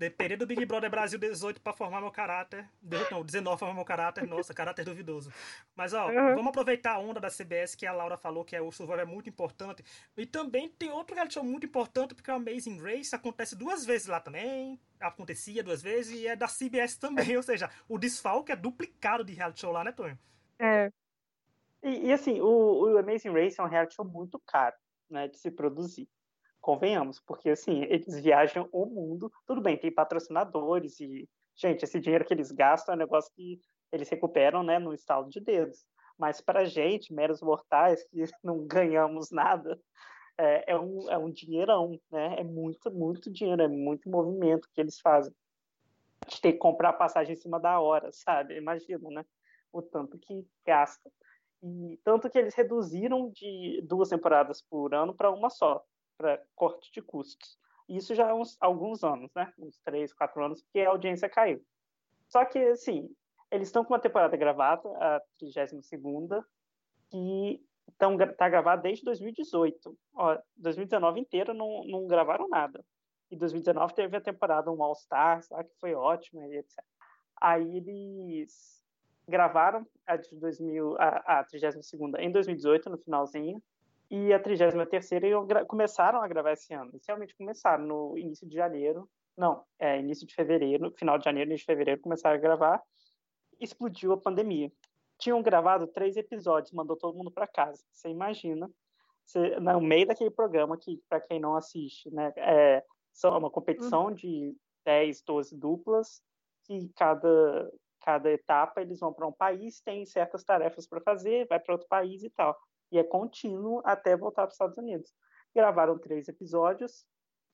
Depender do Big Brother Brasil 18 para formar meu caráter. Não, 19 para formar meu caráter. Nossa, caráter duvidoso. Mas, ó, uhum. vamos aproveitar a onda da CBS que a Laura falou que é, o Survivor é muito importante. E também tem outro reality show muito importante, porque o Amazing Race acontece duas vezes lá também. Acontecia duas vezes e é da CBS também. Ou seja, o desfalque é duplicado de reality show lá, né, Tonho? É. E, e assim, o, o Amazing Race é um reality show muito caro, né, de se produzir. Convenhamos, porque assim, eles viajam o mundo. Tudo bem, tem patrocinadores e, gente, esse dinheiro que eles gastam é um negócio que eles recuperam, né, no estalo de dedos. Mas para gente, meros mortais, que (laughs) não ganhamos nada, é, é, um, é um dinheirão, né? É muito, muito dinheiro, é muito movimento que eles fazem. A gente tem que comprar passagem em cima da hora, sabe? Imagina, né? O tanto que gasta. E tanto que eles reduziram de duas temporadas por ano para uma só para corte de custos. Isso já há uns, alguns anos, né? Uns três, quatro anos, que a audiência caiu. Só que, assim, eles estão com uma temporada gravada, a 32ª, que está gravada desde 2018. Ó, 2019 inteiro não, não gravaram nada. E 2019 teve a temporada um All Stars, que foi ótima etc. Aí eles gravaram a, de 2000, a, a 32ª em 2018, no finalzinho, e a 33 e começaram a gravar esse ano. Eles realmente começaram no início de janeiro. Não, é início de fevereiro, final de janeiro, início de fevereiro, começaram a gravar. Explodiu a pandemia. Tinham gravado três episódios, mandou todo mundo para casa. Você imagina, você, no meio daquele programa que, para quem não assiste, né, é só uma competição uhum. de 10, 12 duplas, que cada, cada etapa eles vão para um país, tem certas tarefas para fazer, vai para outro país e tal e é contínuo até voltar para os Estados Unidos. gravaram três episódios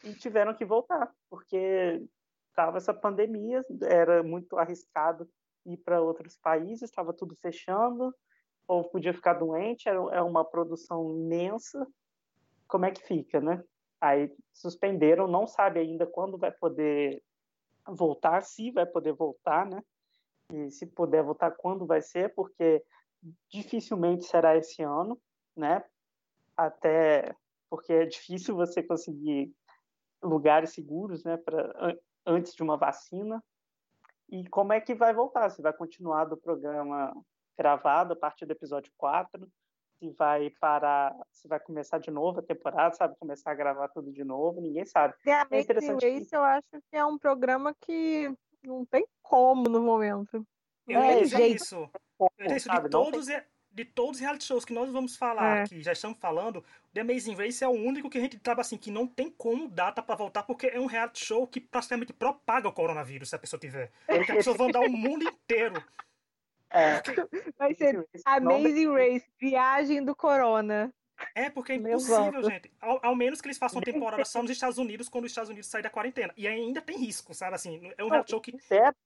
e tiveram que voltar, porque estava essa pandemia, era muito arriscado ir para outros países, estava tudo fechando, ou podia ficar doente, era, é uma produção imensa. Como é que fica, né? Aí suspenderam, não sabe ainda quando vai poder voltar, se vai poder voltar, né? E se puder voltar, quando vai ser, porque dificilmente será esse ano, né? Até porque é difícil você conseguir lugares seguros, né, para antes de uma vacina. E como é que vai voltar? Se vai continuar do programa gravado a partir do episódio 4, se vai parar, se vai começar de novo a temporada, sabe? Começar a gravar tudo de novo, ninguém sabe. The é interessante. Race, que... eu acho que é um programa que não tem como no momento. Eu é, é isso. É isso de todos, tem... de todos os reality shows que nós vamos falar, é. que já estamos falando, The Amazing Race é o único que a gente trava assim, que não tem como data para voltar, porque é um reality show que praticamente propaga o coronavírus, se a pessoa tiver. Porque as pessoas vão dar o mundo inteiro. É. Vai ser Amazing Race, viagem do corona. É, porque é impossível, gente. Ao, ao, menos que eles façam temporada só nos Estados Unidos quando os Estados Unidos saem da quarentena. E ainda tem risco, sabe? Assim, é um reality show que. Certo.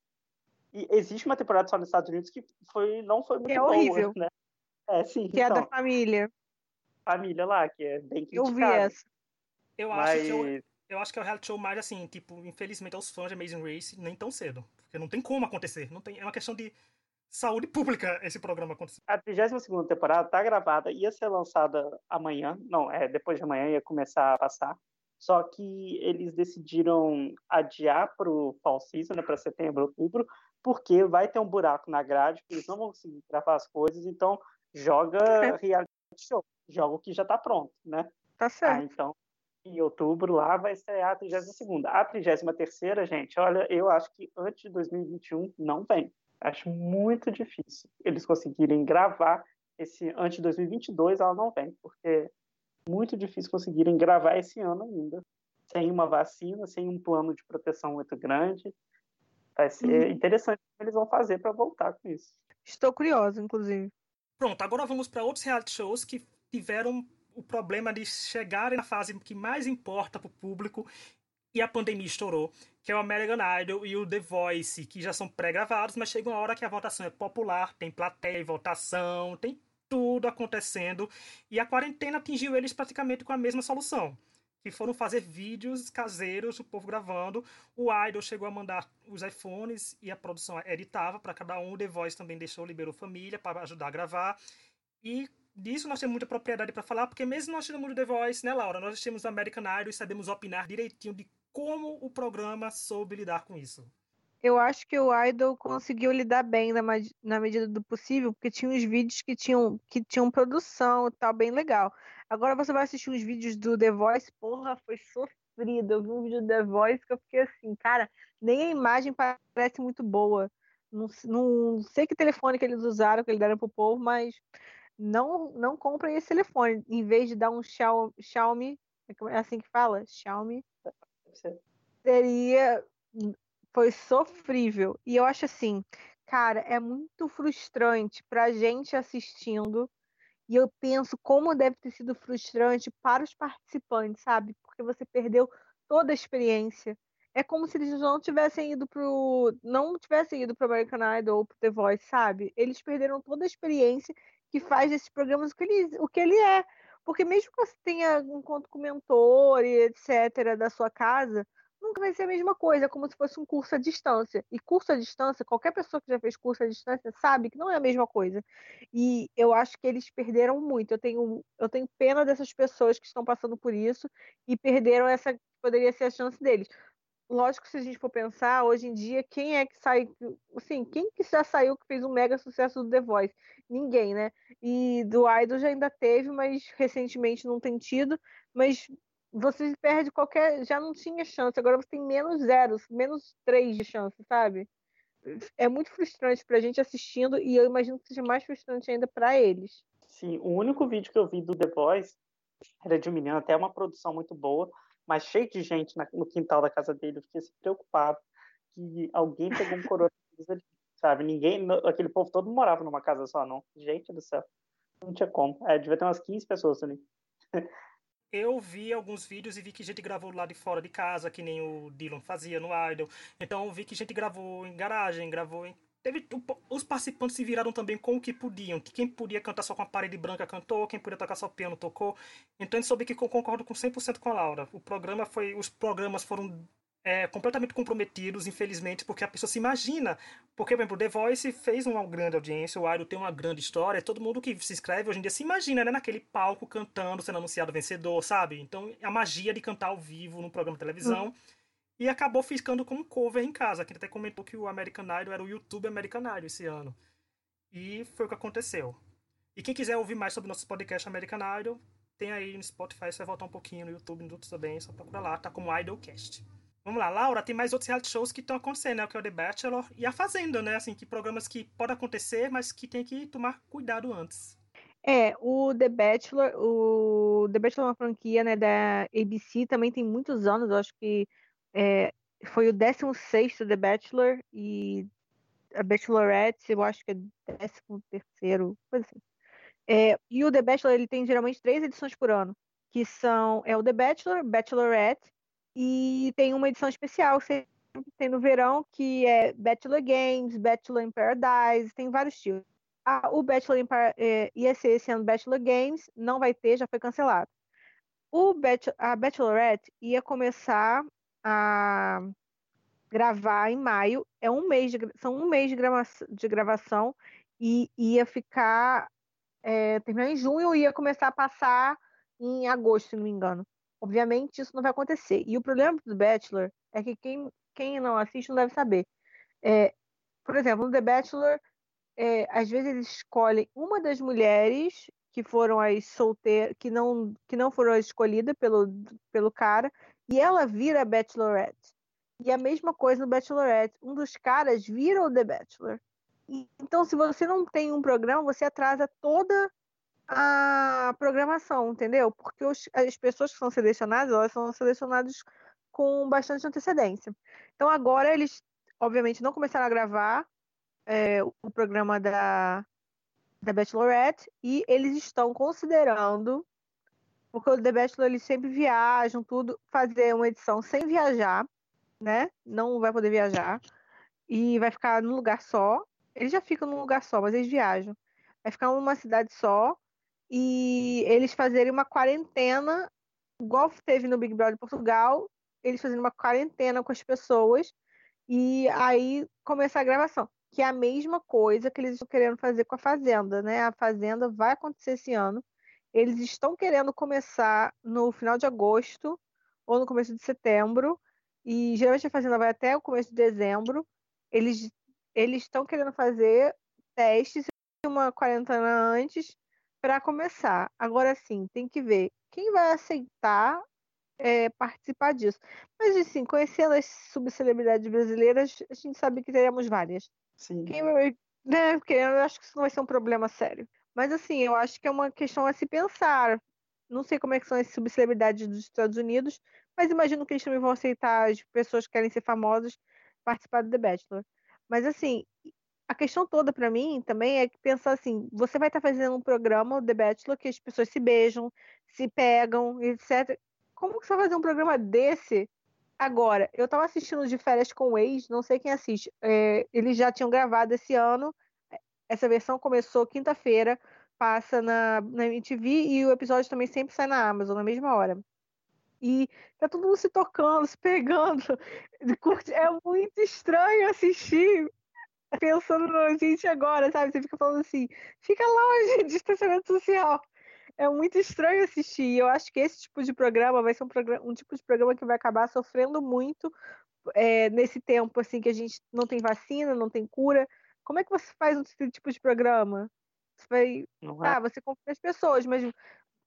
E existe uma temporada só nos Estados Unidos que foi, não foi muito é boa, horrível. né? É, sim. Que então, é da família. Família lá, que é bem criticada. Eu vi essa. Eu Mas... acho que eu, eu acho que é o reality show mais assim, tipo, infelizmente aos fãs de Amazing Race, nem tão cedo. Porque não tem como acontecer. Não tem, é uma questão de saúde (laughs) pública esse programa acontecer. A 32 temporada tá gravada, ia ser lançada amanhã, não, é depois de amanhã ia começar a passar. Só que eles decidiram adiar para o fall season, né, para setembro, outubro, porque vai ter um buraco na grade, eles não vão conseguir gravar as coisas, então joga reality show, joga o que já está pronto, né? Tá certo. Ah, então, em outubro lá vai ser a 32 A 33 gente, olha, eu acho que antes de 2021 não vem. Acho muito difícil eles conseguirem gravar esse antes de 2022, ela não vem, porque é muito difícil conseguirem gravar esse ano ainda, sem uma vacina, sem um plano de proteção muito grande. Vai ser uhum. interessante o que eles vão fazer para voltar com isso. Estou curiosa, inclusive. Pronto, agora vamos para outros reality shows que tiveram o problema de chegarem na fase que mais importa para o público e a pandemia estourou, que é o American Idol e o The Voice, que já são pré-gravados, mas chega uma hora que a votação é popular, tem plateia e votação, tem tudo acontecendo, e a quarentena atingiu eles praticamente com a mesma solução, que foram fazer vídeos caseiros, o povo gravando, o Idol chegou a mandar os iPhones e a produção editava para cada um, o The Voice também deixou, liberou família para ajudar a gravar, e disso nós temos muita propriedade para falar, porque mesmo nós temos o The Voice, né, Laura? Nós temos o American Idol e sabemos opinar direitinho de como o programa soube lidar com isso? Eu acho que o Idol conseguiu lidar bem na, na medida do possível, porque tinha uns vídeos que tinham, que tinham produção e tal, bem legal. Agora você vai assistir uns vídeos do The Voice, porra, foi sofrido. Eu vi um vídeo do The Voice que eu fiquei assim, cara, nem a imagem parece muito boa. Não, não sei que telefone que eles usaram, que eles deram pro povo, mas não, não comprem esse telefone. Em vez de dar um Xiaomi, é assim que fala? Xiaomi seria foi sofrível. E eu acho assim, cara, é muito frustrante pra gente assistindo. E eu penso como deve ter sido frustrante para os participantes, sabe? Porque você perdeu toda a experiência. É como se eles não tivessem ido pro. não tivessem ido pro American Idol ou pro The Voice, sabe? Eles perderam toda a experiência que faz desses programas o que ele, o que ele é. Porque mesmo que você tenha um conto com mentor e etc. da sua casa, nunca vai ser a mesma coisa, é como se fosse um curso à distância. E curso à distância, qualquer pessoa que já fez curso à distância sabe que não é a mesma coisa. E eu acho que eles perderam muito. Eu tenho, eu tenho pena dessas pessoas que estão passando por isso e perderam essa poderia ser a chance deles lógico, se a gente for pensar, hoje em dia, quem é que sai, assim, quem que já saiu que fez um mega sucesso do The Voice? Ninguém, né? E do Idol já ainda teve, mas recentemente não tem tido, mas você perde qualquer, já não tinha chance, agora você tem menos zeros, menos três de chance, sabe? É muito frustrante pra gente assistindo e eu imagino que seja mais frustrante ainda para eles. Sim, o único vídeo que eu vi do The Voice era de um menino, até uma produção muito boa, mas cheio de gente no quintal da casa dele. Eu fiquei assim, preocupado que alguém pegou um coronavírus ali, sabe? Ninguém, aquele povo todo morava numa casa só, não. Gente do céu. Não tinha como. É, devia ter umas 15 pessoas ali. (laughs) eu vi alguns vídeos e vi que gente gravou lá de fora de casa, que nem o Dylan fazia no Idol. Então vi que gente gravou em garagem, gravou em. Teve, os participantes se viraram também com o que podiam. Que quem podia cantar só com a parede branca cantou, quem podia tocar só piano tocou. Então eu soube que concordo com 100% com a Laura. O programa foi, os programas foram é, completamente comprometidos, infelizmente, porque a pessoa se imagina. Porque, por exemplo, The Voice fez uma grande audiência, o Idol tem uma grande história, todo mundo que se inscreve hoje em dia se imagina, né, naquele palco cantando, sendo anunciado vencedor, sabe? Então, a magia de cantar ao vivo num programa de televisão. Uhum. E acabou ficando com um cover em casa. Quem até comentou que o American Idol era o YouTube American Idol esse ano. E foi o que aconteceu. E quem quiser ouvir mais sobre nossos podcast American Idol, tem aí no Spotify, você vai voltar um pouquinho no YouTube, no outros também, só procura lá, tá como Idolcast. Vamos lá, Laura, tem mais outros reality shows que estão acontecendo, né? Que é o The Bachelor e a Fazenda, né? Assim, que programas que podem acontecer, mas que tem que tomar cuidado antes. É, o The Bachelor, o The Bachelor é uma franquia, né, da ABC, também tem muitos anos, eu acho que é, foi o 16 The Bachelor e a Bachelorette, eu acho que é 13 coisa assim. É, e o The Bachelor, ele tem geralmente três edições por ano, que são, é o The Bachelor, Bachelorette e tem uma edição especial, sempre tem no verão, que é Bachelor Games, Bachelor in Paradise, tem vários tipos. Ah, o Bachelor in Par é, ia ser esse ano Bachelor Games, não vai ter, já foi cancelado. O a Bachelorette ia começar a gravar em maio, é um mês de, são um mês de, grava, de gravação e ia ficar é, terminar em junho e ia começar a passar em agosto, se não me engano. Obviamente, isso não vai acontecer. E o problema do Bachelor é que quem, quem não assiste não deve saber. É, por exemplo, no The Bachelor, é, às vezes eles escolhem uma das mulheres que foram as solteiras, que não, que não foram escolhidas pelo, pelo cara, e ela vira a Bachelorette. E a mesma coisa no Bachelorette. Um dos caras vira o The Bachelor. Então, se você não tem um programa, você atrasa toda a programação, entendeu? Porque os, as pessoas que são selecionadas, elas são selecionadas com bastante antecedência. Então agora eles, obviamente, não começaram a gravar é, o programa da, da Bachelorette e eles estão considerando, porque o The Bachelor eles sempre viajam, tudo, fazer uma edição sem viajar, né? Não vai poder viajar e vai ficar num lugar só. Eles já ficam num lugar só, mas eles viajam. Vai ficar numa cidade só e eles fazerem uma quarentena, igual teve no Big Brother Portugal, eles fazendo uma quarentena com as pessoas e aí começar a gravação, que é a mesma coisa que eles estão querendo fazer com a Fazenda, né? A Fazenda vai acontecer esse ano. Eles estão querendo começar no final de agosto ou no começo de setembro, e geralmente a Fazenda vai até o começo de dezembro. Eles eles estão querendo fazer testes uma quarentena antes para começar. Agora sim, tem que ver quem vai aceitar é, participar disso. Mas, assim, conhecendo as subcelebridades brasileiras, a gente sabe que teremos várias. Sim. Quem vai, né, porque eu acho que isso não vai ser um problema sério. Mas, assim, eu acho que é uma questão a se pensar. Não sei como é que são as subcelebridades dos Estados Unidos, mas imagino que eles também vão aceitar as pessoas que querem ser famosas participar do The Bachelor. Mas, assim, a questão toda para mim também é que pensar assim, você vai estar tá fazendo um programa, The Bachelor, que as pessoas se beijam, se pegam, etc. Como que você vai fazer um programa desse agora? Eu estava assistindo de férias com o ex, não sei quem assiste. É, eles já tinham gravado esse ano. Essa versão começou quinta-feira, passa na, na MTV e o episódio também sempre sai na Amazon na mesma hora. E tá todo mundo se tocando, (laughs) se pegando. (laughs) É muito estranho assistir pensando na gente agora, sabe? Você fica falando assim, fica longe, distanciamento social. É muito estranho assistir. Eu acho que esse tipo de programa vai ser um, programa, um tipo de programa que vai acabar sofrendo muito é, nesse tempo, assim, que a gente não tem vacina, não tem cura. Como é que você faz um tipo de programa? Você vai. É. Ah, você confia as pessoas, mas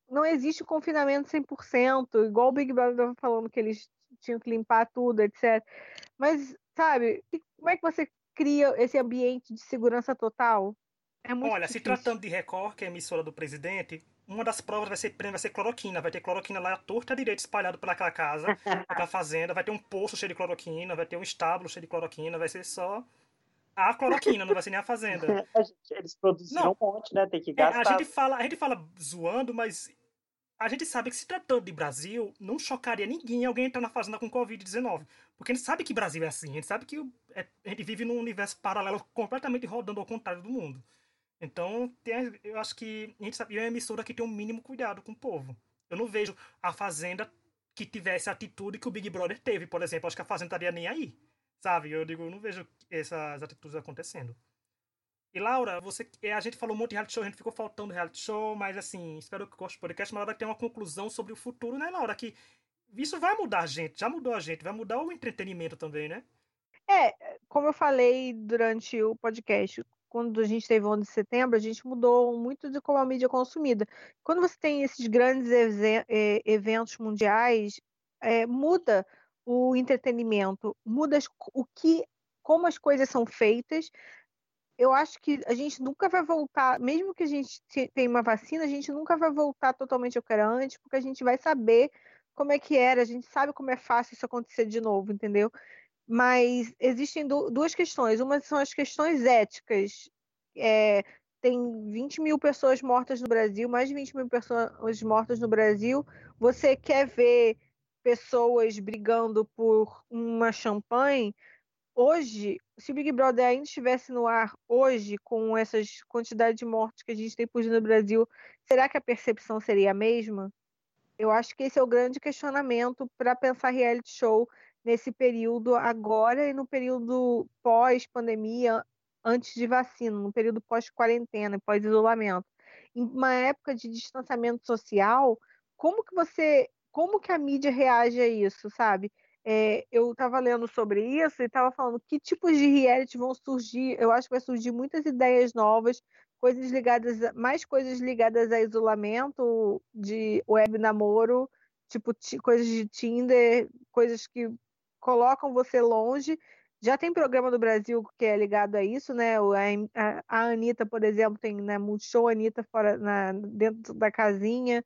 não existe confinamento 100%, igual o Big Brother estava falando que eles tinham que limpar tudo, etc. Mas, sabe, como é que você cria esse ambiente de segurança total. É muito Olha, difícil. se tratando de Record, que é a emissora do presidente, uma das provas vai ser, vai ser cloroquina. Vai ter cloroquina lá à torta direita espalhado pelaquela casa, (laughs) pela fazenda. Vai ter um poço cheio de cloroquina, vai ter um estábulo cheio de cloroquina. Vai ser só a cloroquina, não vai ser nem a fazenda. (laughs) a gente, eles produziram não, um monte, né? Tem que gastar. É, a, gente fala, a gente fala zoando, mas a gente sabe que se tratando de Brasil, não chocaria ninguém alguém entrar na fazenda com Covid-19. Porque a gente sabe que Brasil é assim, a gente sabe que é, a gente vive num universo paralelo completamente rodando ao contrário do mundo. Então, tem, eu acho que a gente sabe, é uma emissora que tem um mínimo cuidado com o povo. Eu não vejo a Fazenda que tivesse a atitude que o Big Brother teve, por exemplo. Acho que a Fazenda estaria nem aí, sabe? Eu digo, eu não vejo essas atitudes acontecendo. E Laura, você, é, a gente falou um monte de reality show, a gente ficou faltando reality show, mas assim, espero que goste do podcast, mas Laura tem uma conclusão sobre o futuro, né, Laura? Que isso vai mudar a gente, já mudou a gente, vai mudar o entretenimento também, né? É, como eu falei durante o podcast, quando a gente teve o 11 de setembro, a gente mudou muito de como a mídia é consumida. Quando você tem esses grandes eventos mundiais, é, muda o entretenimento, muda o que, como as coisas são feitas, eu acho que a gente nunca vai voltar, mesmo que a gente tenha uma vacina, a gente nunca vai voltar totalmente ao que era antes, porque a gente vai saber como é que era, a gente sabe como é fácil isso acontecer de novo, entendeu? Mas existem duas questões. Uma são as questões éticas. É, tem 20 mil pessoas mortas no Brasil, mais de 20 mil pessoas mortas no Brasil. Você quer ver pessoas brigando por uma champanhe? hoje, se o Big Brother ainda estivesse no ar hoje, com essas quantidades de mortes que a gente tem por no Brasil, será que a percepção seria a mesma? Eu acho que esse é o grande questionamento para pensar reality show nesse período agora e no período pós-pandemia, antes de vacina, no período pós-quarentena, pós-isolamento. Em uma época de distanciamento social, como que você, como que a mídia reage a isso, sabe? É, eu estava lendo sobre isso e estava falando que tipos de reality vão surgir. Eu acho que vai surgir muitas ideias novas, coisas ligadas, mais coisas ligadas a isolamento, de web namoro, tipo coisas de Tinder, coisas que colocam você longe. Já tem programa do Brasil que é ligado a isso, né? A, a Anitta, por exemplo, tem né, Multishow Anitta fora, na, dentro da casinha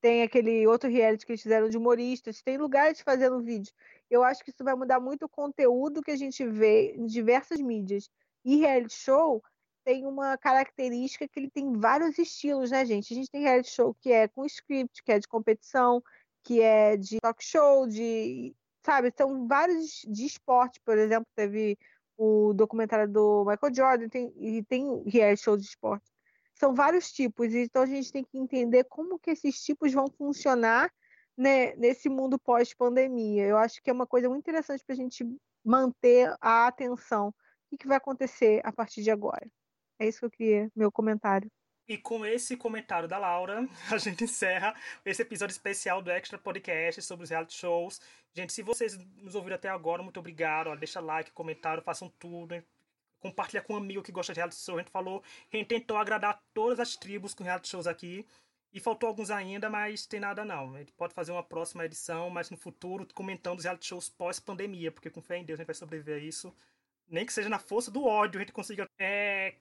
tem aquele outro reality que eles fizeram de humoristas, tem lugares fazendo vídeo. Eu acho que isso vai mudar muito o conteúdo que a gente vê em diversas mídias. E reality show tem uma característica que ele tem vários estilos, né, gente? A gente tem reality show que é com script, que é de competição, que é de talk show, de. Sabe, são vários de esporte, por exemplo, teve o documentário do Michael Jordan, tem, e tem reality show de esporte são vários tipos, então a gente tem que entender como que esses tipos vão funcionar né, nesse mundo pós-pandemia. Eu acho que é uma coisa muito interessante para a gente manter a atenção. O que, que vai acontecer a partir de agora? É isso que eu queria, meu comentário. E com esse comentário da Laura, (laughs) a gente encerra esse episódio especial do Extra Podcast sobre os reality shows. Gente, se vocês nos ouviram até agora, muito obrigado. Deixa like, comentário, façam tudo compartilhar com um amigo que gosta de reality show. A gente falou, a gente tentou agradar todas as tribos com reality shows aqui. E faltou alguns ainda, mas tem nada não. A gente pode fazer uma próxima edição, mas no futuro, comentando os reality shows pós-pandemia, porque com fé em Deus a gente vai sobreviver a isso. Nem que seja na força do ódio, a gente consiga. É...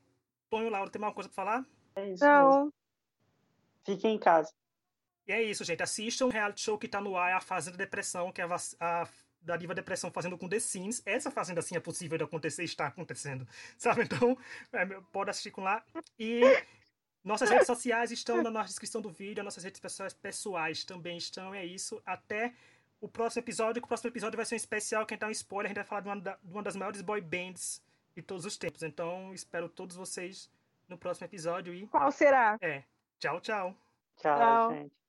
Tonho Laura, tem alguma coisa pra falar? É isso. Não. Fiquem em casa. E é isso, gente. Assistam o reality show que tá no ar, é a Fazenda Depressão, que é a, a da Diva Depressão fazendo com The Sims. Essa fazenda assim é possível de acontecer, está acontecendo, (laughs) sabe? Então, é, pode assistir com lá. E nossas redes sociais estão na descrição do vídeo, nossas redes pessoais, pessoais também estão, é isso. Até o próximo episódio, que o próximo episódio vai ser um especial, quem tá um spoiler, a gente vai falar de uma, de uma das maiores boy bands de todos os tempos. Então, espero todos vocês no próximo episódio e... Qual será? É. Tchau, tchau. Tchau, tchau. gente.